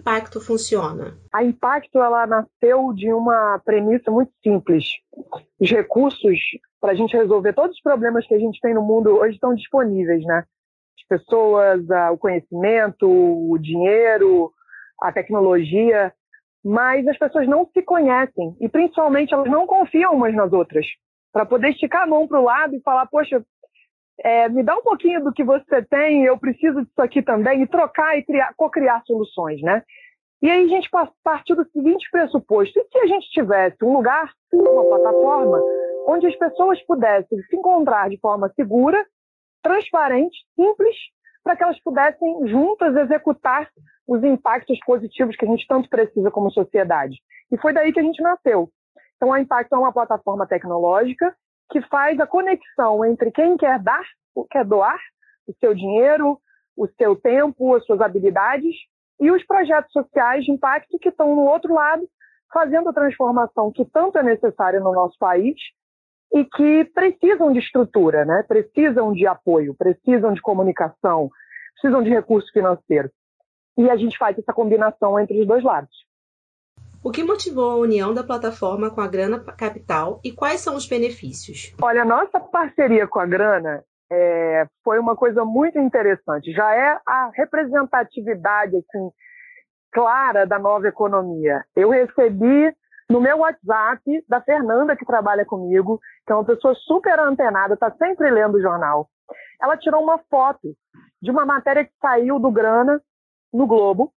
Impacto funciona? A Impacto ela nasceu de uma premissa muito simples. Os recursos para a gente resolver todos os problemas que a gente tem no mundo hoje estão disponíveis, né? As pessoas, o conhecimento, o dinheiro, a tecnologia, mas as pessoas não se conhecem e principalmente elas não confiam umas nas outras. Para poder esticar a mão para o lado e falar, poxa, é, me dá um pouquinho do que você tem, eu preciso disso aqui também, e trocar e criar, co-criar soluções, né? E aí a gente partiu do seguinte pressuposto: e se a gente tivesse um lugar, uma plataforma, onde as pessoas pudessem se encontrar de forma segura, transparente, simples, para que elas pudessem juntas executar os impactos positivos que a gente tanto precisa como sociedade. E foi daí que a gente nasceu. Então, a Impacto é uma plataforma tecnológica que faz a conexão entre quem quer dar, quer doar o seu dinheiro, o seu tempo, as suas habilidades e os projetos sociais de impacto que estão no outro lado, fazendo a transformação que tanto é necessária no nosso país e que precisam de estrutura, né? precisam de apoio, precisam de comunicação, precisam de recurso financeiro. E a gente faz essa combinação entre os dois lados. O que motivou a união da plataforma com a Grana Capital e quais são os benefícios? Olha, nossa parceria com a Grana é, foi uma coisa muito interessante. Já é a representatividade assim, clara da nova economia. Eu recebi no meu WhatsApp da Fernanda, que trabalha comigo, que é uma pessoa super antenada, está sempre lendo o jornal. Ela tirou uma foto de uma matéria que saiu do Grana no Globo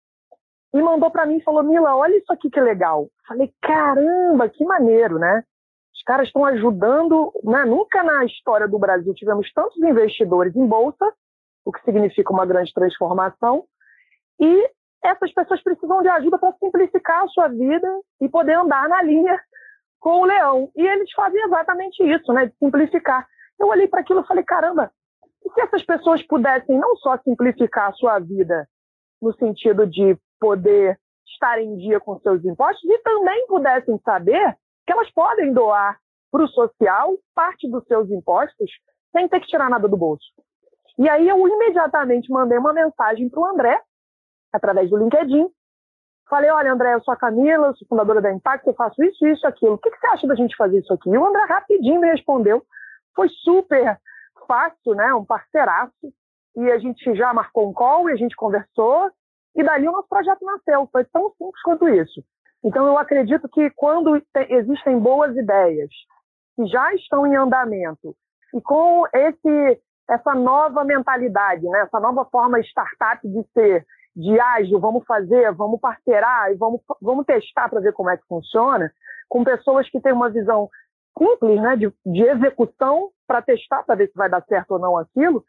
e mandou para mim e falou: Mila, olha isso aqui que legal. Falei: caramba, que maneiro, né? Os caras estão ajudando. Né? Nunca na história do Brasil tivemos tantos investidores em bolsa, o que significa uma grande transformação. E essas pessoas precisam de ajuda para simplificar a sua vida e poder andar na linha com o leão. E eles fazem exatamente isso, né? De simplificar. Eu olhei para aquilo e falei: caramba, e se essas pessoas pudessem não só simplificar a sua vida no sentido de poder estar em dia com seus impostos e também pudessem saber que elas podem doar para o social parte dos seus impostos sem ter que tirar nada do bolso. E aí eu imediatamente mandei uma mensagem para o André, através do LinkedIn. Falei, olha, André, eu sou a Camila, eu sou fundadora da Impact, eu faço isso, isso, aquilo. O que, que você acha da gente fazer isso aqui? E o André rapidinho me respondeu. Foi super fácil, né? Um parceiraço. E a gente já marcou um call e a gente conversou. E dali o nosso projeto nasceu. Foi tão simples quanto isso. Então, eu acredito que quando existem boas ideias que já estão em andamento e com esse, essa nova mentalidade, né, essa nova forma startup de ser, de ágil, vamos fazer, vamos parceirar e vamos, vamos testar para ver como é que funciona, com pessoas que têm uma visão simples né, de, de execução para testar, para ver se vai dar certo ou não aquilo,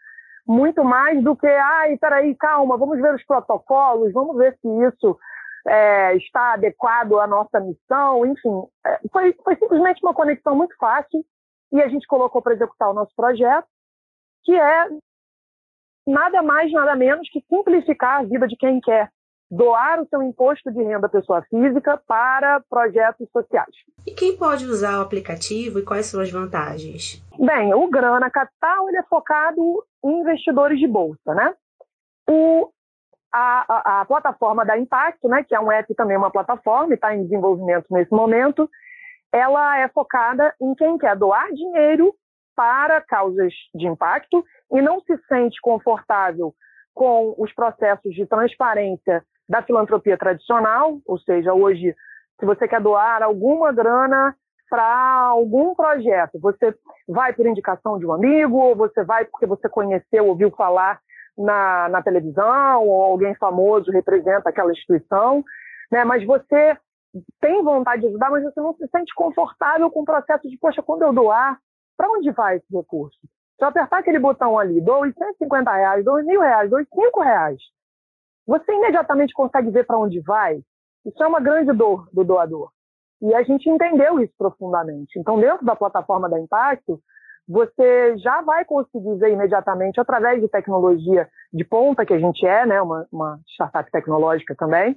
muito mais do que, ai, peraí, calma, vamos ver os protocolos, vamos ver se isso é, está adequado à nossa missão, enfim. É, foi, foi simplesmente uma conexão muito fácil e a gente colocou para executar o nosso projeto, que é nada mais, nada menos que simplificar a vida de quem quer doar o seu imposto de renda pessoa física para projetos sociais. E quem pode usar o aplicativo e quais são as vantagens? Bem, o Grana Capital ele é focado investidores de bolsa, né? O, a, a, a plataforma da Impacto, né, que é um app também uma plataforma e está em desenvolvimento nesse momento, ela é focada em quem quer doar dinheiro para causas de impacto e não se sente confortável com os processos de transparência da filantropia tradicional, ou seja, hoje, se você quer doar alguma grana para algum projeto, você vai por indicação de um amigo, ou você vai porque você conheceu, ouviu falar na, na televisão, ou alguém famoso representa aquela instituição, né? mas você tem vontade de ajudar, mas você não se sente confortável com o processo de, poxa, quando eu doar, para onde vai esse recurso? Se eu apertar aquele botão ali, dou 150 reais, dou mil reais, dou 5 reais, você imediatamente consegue ver para onde vai. Isso é uma grande dor do doador. E a gente entendeu isso profundamente. Então, dentro da plataforma da Impacto, você já vai conseguir ver imediatamente, através de tecnologia de ponta que a gente é, né, uma, uma startup tecnológica também,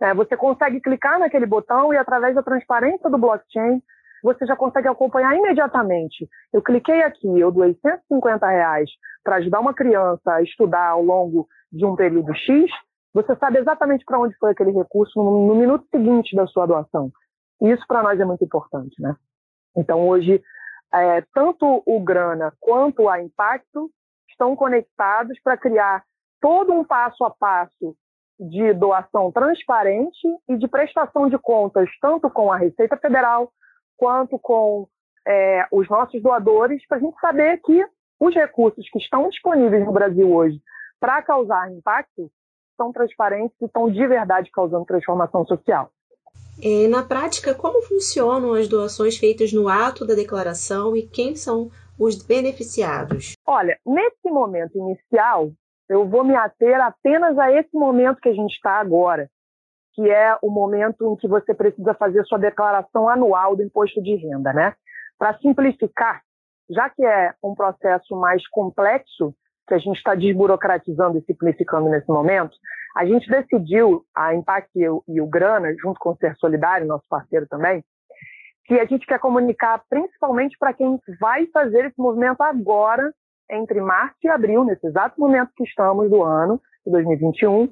é, você consegue clicar naquele botão e, através da transparência do blockchain, você já consegue acompanhar imediatamente. Eu cliquei aqui, eu doei 150 reais para ajudar uma criança a estudar ao longo de um período X, Você sabe exatamente para onde foi aquele recurso no, no, minuto seguinte da sua doação. E isso para nós é muito importante, né? Então hoje é, tanto o Grana quanto a Impacto estão conectados para criar todo um passo a passo de doação transparente e de prestação de contas, tanto com a Receita Federal quanto com é, os nossos doadores, para a gente saber que os recursos que estão disponíveis no Brasil hoje para causar impacto são transparentes e estão de verdade causando transformação social. É, na prática, como funcionam as doações feitas no ato da declaração e quem são os beneficiados? Olha, nesse momento inicial, eu vou me ater apenas a esse momento que a gente está agora, que é o momento em que você precisa fazer sua declaração anual do imposto de renda, né? Para simplificar, já que é um processo mais complexo, que a gente está desburocratizando e simplificando nesse momento, a gente decidiu, a Impact e o, e o Grana, junto com o Ser Solidário, nosso parceiro também, que a gente quer comunicar principalmente para quem vai fazer esse movimento agora, entre março e abril, nesse exato momento que estamos do ano, de 2021,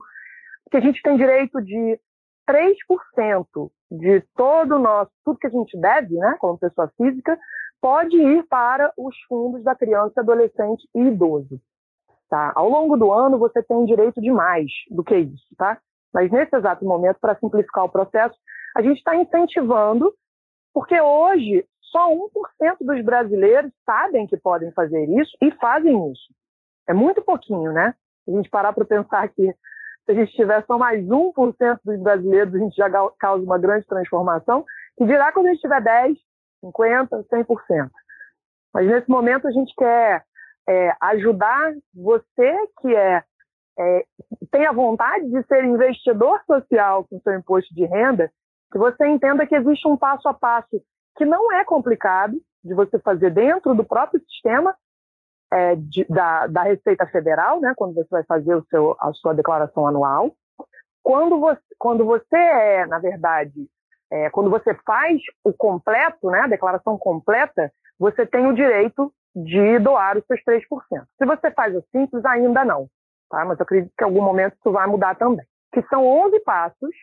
que a gente tem direito de 3% de todo o nosso, tudo que a gente deve, né, como pessoa física, pode ir para os fundos da criança, adolescente e idoso. Tá? Ao longo do ano, você tem direito de mais do que isso, tá? Mas nesse exato momento, para simplificar o processo, a gente está incentivando, porque hoje só 1% dos brasileiros sabem que podem fazer isso e fazem isso. É muito pouquinho, né? Se a gente parar para pensar que se a gente tiver só mais 1% dos brasileiros, a gente já causa uma grande transformação, que dirá quando a gente tiver 10, 50, 100%. Mas nesse momento a gente quer é, ajudar você que é, é, tem a vontade de ser investidor social com seu imposto de renda, que você entenda que existe um passo a passo que não é complicado de você fazer dentro do próprio sistema é, de, da, da, Receita Federal, né, quando você vai fazer o seu, a sua declaração anual. Quando você, quando você é, na verdade, é, quando você faz o completo, né, a declaração completa, você tem o direito de doar os seus 3%. Se você faz o simples, ainda não. Tá? Mas eu acredito que em algum momento isso vai mudar também. Que são 11 passos,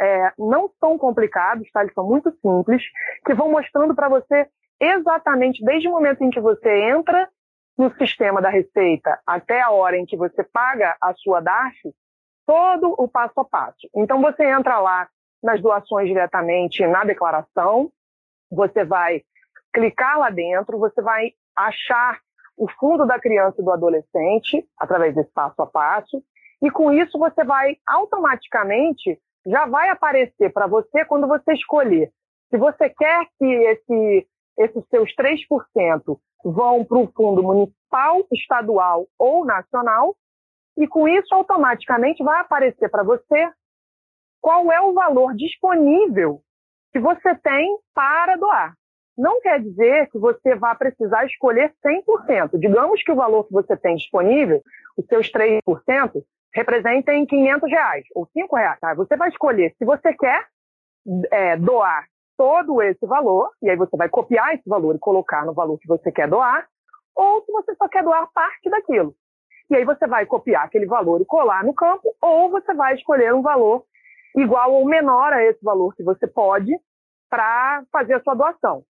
é, não são complicados, tá? eles são muito simples, que vão mostrando para você exatamente desde o momento em que você entra no sistema da Receita até a hora em que você paga a sua DARF, todo o passo a passo. Então você entra lá nas doações diretamente na declaração, você vai clicar lá dentro, você vai achar o fundo da criança e do adolescente através desse passo a passo, e com isso você vai automaticamente já vai aparecer para você quando você escolher. Se você quer que esse, esses seus 3% vão para o fundo municipal, estadual ou nacional, e com isso automaticamente vai aparecer para você qual é o valor disponível que você tem para doar não quer dizer que você vá precisar escolher 100%. Digamos que o valor que você tem disponível, os seus 3%, representem 500 reais ou 5 reais. Tá? Você vai escolher se você quer é, doar todo esse valor, e aí você vai copiar esse valor e colocar no valor que você quer doar, ou se você só quer doar parte daquilo. E aí você vai copiar aquele valor e colar no campo, ou você vai escolher um valor igual ou menor a esse valor que você pode para fazer a sua doação.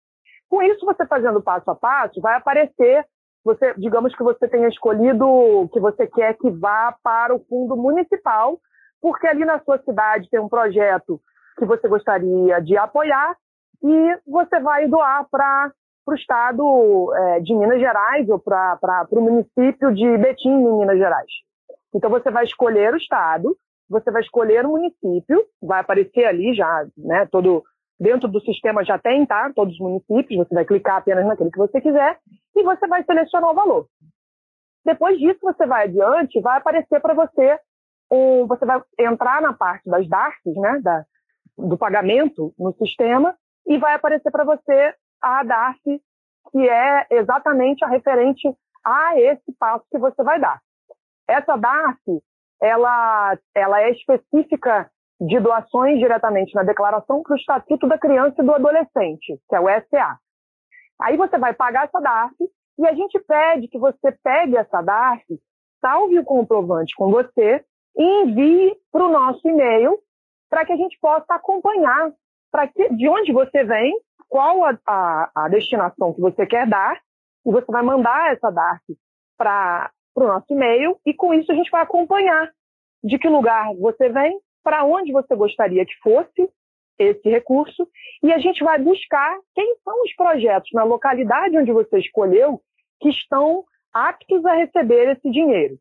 Com isso, você fazendo passo a passo, vai aparecer, você, digamos que você tenha escolhido que você quer que vá para o fundo municipal, porque ali na sua cidade tem um projeto que você gostaria de apoiar e você vai doar para o estado é, de Minas Gerais ou para o município de Betim, em Minas Gerais. Então você vai escolher o estado, você vai escolher o município, vai aparecer ali já, né, todo Dentro do sistema já tem, tá? Todos os municípios, você vai clicar apenas naquele que você quiser e você vai selecionar o valor. Depois disso, você vai adiante, vai aparecer para você um, você vai entrar na parte das DARFs, né, da, do pagamento no sistema, e vai aparecer para você a DARF, que é exatamente a referente a esse passo que você vai dar. Essa DARF, ela, ela é específica de doações diretamente na declaração para o Estatuto da Criança e do Adolescente, que é o SA. Aí você vai pagar essa DARF e a gente pede que você pegue essa DARF, salve o comprovante com você e envie para o nosso e-mail para que a gente possa acompanhar que, de onde você vem, qual a, a, a, destinação que você quer dar, e você vai mandar essa DARF para o nosso e-mail, e com isso a gente vai acompanhar de que lugar você vem, para onde você gostaria que fosse esse recurso, e a gente vai buscar quem são os projetos na localidade onde você escolheu que estão aptos a receber esse dinheiro.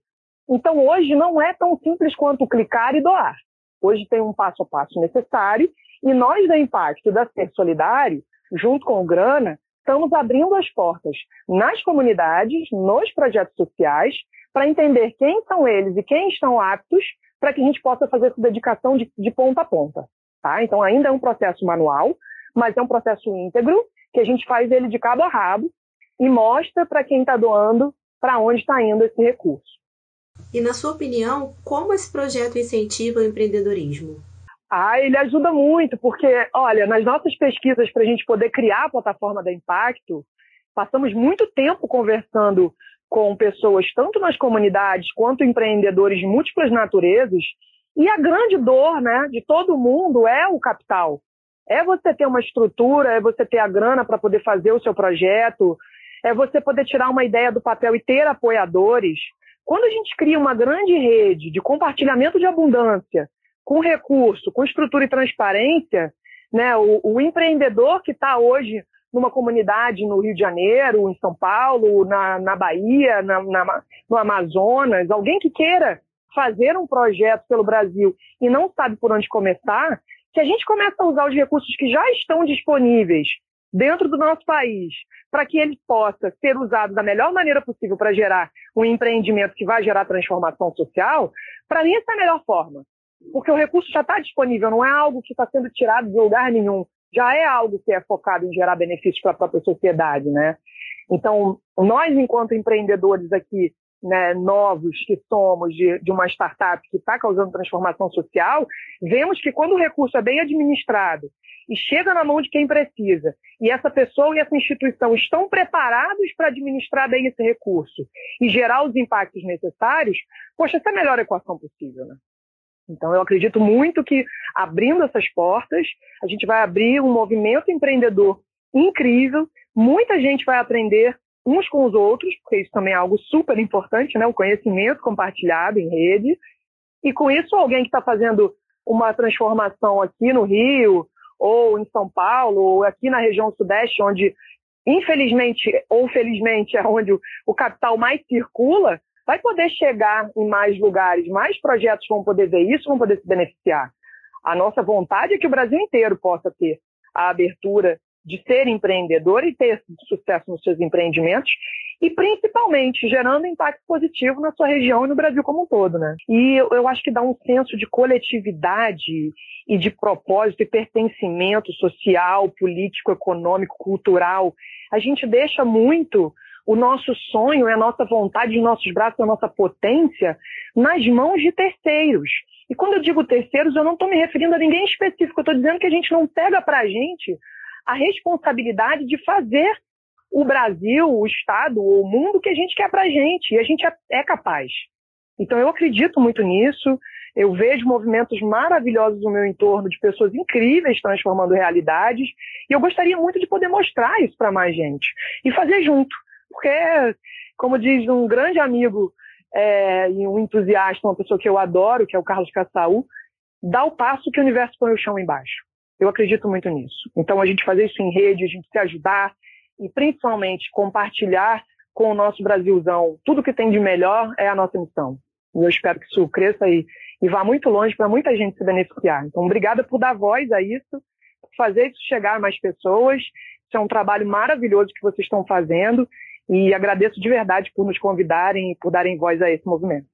Então, hoje não é tão simples quanto clicar e doar. Hoje tem um passo a passo necessário e nós da Impacto da Ser Solidário, junto com o Grana, estamos abrindo as portas nas comunidades, nos projetos sociais, para entender quem são eles e quem estão aptos para que a gente possa fazer essa dedicação de, de ponta a ponta. Tá? Então, ainda é um processo manual, mas é um processo íntegro, que a gente faz ele de cabo a rabo e mostra para quem está doando para onde está indo esse recurso. E, na sua opinião, como esse projeto incentiva o empreendedorismo? Ah, ele ajuda muito, porque, olha, nas nossas pesquisas para a gente poder criar a plataforma da Impacto, passamos muito tempo conversando com pessoas, tanto nas comunidades quanto empreendedores de múltiplas naturezas, e a grande dor né, de todo mundo é o capital. É você ter uma estrutura, é você ter a grana para poder fazer o seu projeto, é você poder tirar uma ideia do papel e ter apoiadores. Quando a gente cria uma grande rede de compartilhamento de abundância, com recurso, com estrutura e transparência, né, o, o empreendedor que está hoje numa comunidade no Rio de Janeiro, em São Paulo, na, na Bahia, na, na, no Amazonas, alguém que queira fazer um projeto pelo Brasil e não sabe por onde começar, se a gente começa a usar os recursos que já estão disponíveis dentro do nosso país, para que ele possa ser usado da melhor maneira possível para gerar um empreendimento que vai gerar transformação social, para mim essa é a melhor forma. Porque o recurso já está disponível, não é algo que está sendo tirado de lugar nenhum. Já é algo que é focado em gerar benefícios para a própria sociedade, né? Então, nós, enquanto empreendedores aqui, né, novos que somos de, de uma startup que está causando transformação social, vemos que quando o recurso é bem administrado e chega na mão de quem precisa, e essa pessoa e essa instituição estão preparados para administrar bem esse recurso e gerar os impactos necessários, poxa, essa é a melhor equação possível, né? Então, eu acredito muito que abrindo essas portas, a gente vai abrir um movimento empreendedor incrível, muita gente vai aprender uns com os outros, porque isso também é algo super importante, né? O conhecimento compartilhado em rede. E com isso, alguém que está fazendo uma transformação aqui no Rio, ou em São Paulo, ou aqui na região sudeste, onde, infelizmente ou felizmente, é onde o capital mais circula, vai poder chegar em mais lugares, mais projetos vão poder ver isso, vão poder se beneficiar. A nossa vontade é que o Brasil inteiro possa ter a abertura de ser empreendedor e ter sucesso nos seus empreendimentos e principalmente gerando impacto positivo na sua região e no Brasil como um todo, né? E eu, eu acho que dá um senso de coletividade e de propósito e pertencimento social, político, econômico, cultural. A gente deixa muito o nosso sonho, a nossa vontade, os nossos braços, a nossa potência nas mãos de terceiros. E quando eu digo terceiros, eu não estou me referindo a ninguém específico, eu estou dizendo que a gente não pega para a gente a responsabilidade de fazer o Brasil, o Estado, o mundo que a gente quer para a gente, e a gente é, é capaz. Então eu acredito muito nisso, eu vejo movimentos maravilhosos no meu entorno de pessoas incríveis transformando realidades, e eu gostaria muito de poder mostrar isso para mais gente e fazer junto. Porque, como diz um grande amigo é, e um entusiasta, uma pessoa que eu adoro, que é o Carlos Cassaú, dá o passo que o universo põe o chão embaixo. Eu acredito muito nisso. Então, a gente fazer isso em rede, a gente se ajudar e, principalmente, compartilhar com o nosso Brasilzão tudo que tem de melhor é a nossa missão. E eu espero que isso cresça e, e vá muito longe para muita gente se beneficiar. Então, obrigada por dar voz a isso, por fazer isso chegar a mais pessoas. Isso é um trabalho maravilhoso que vocês estão fazendo e agradeço de verdade por nos convidarem e por darem voz a esse movimento.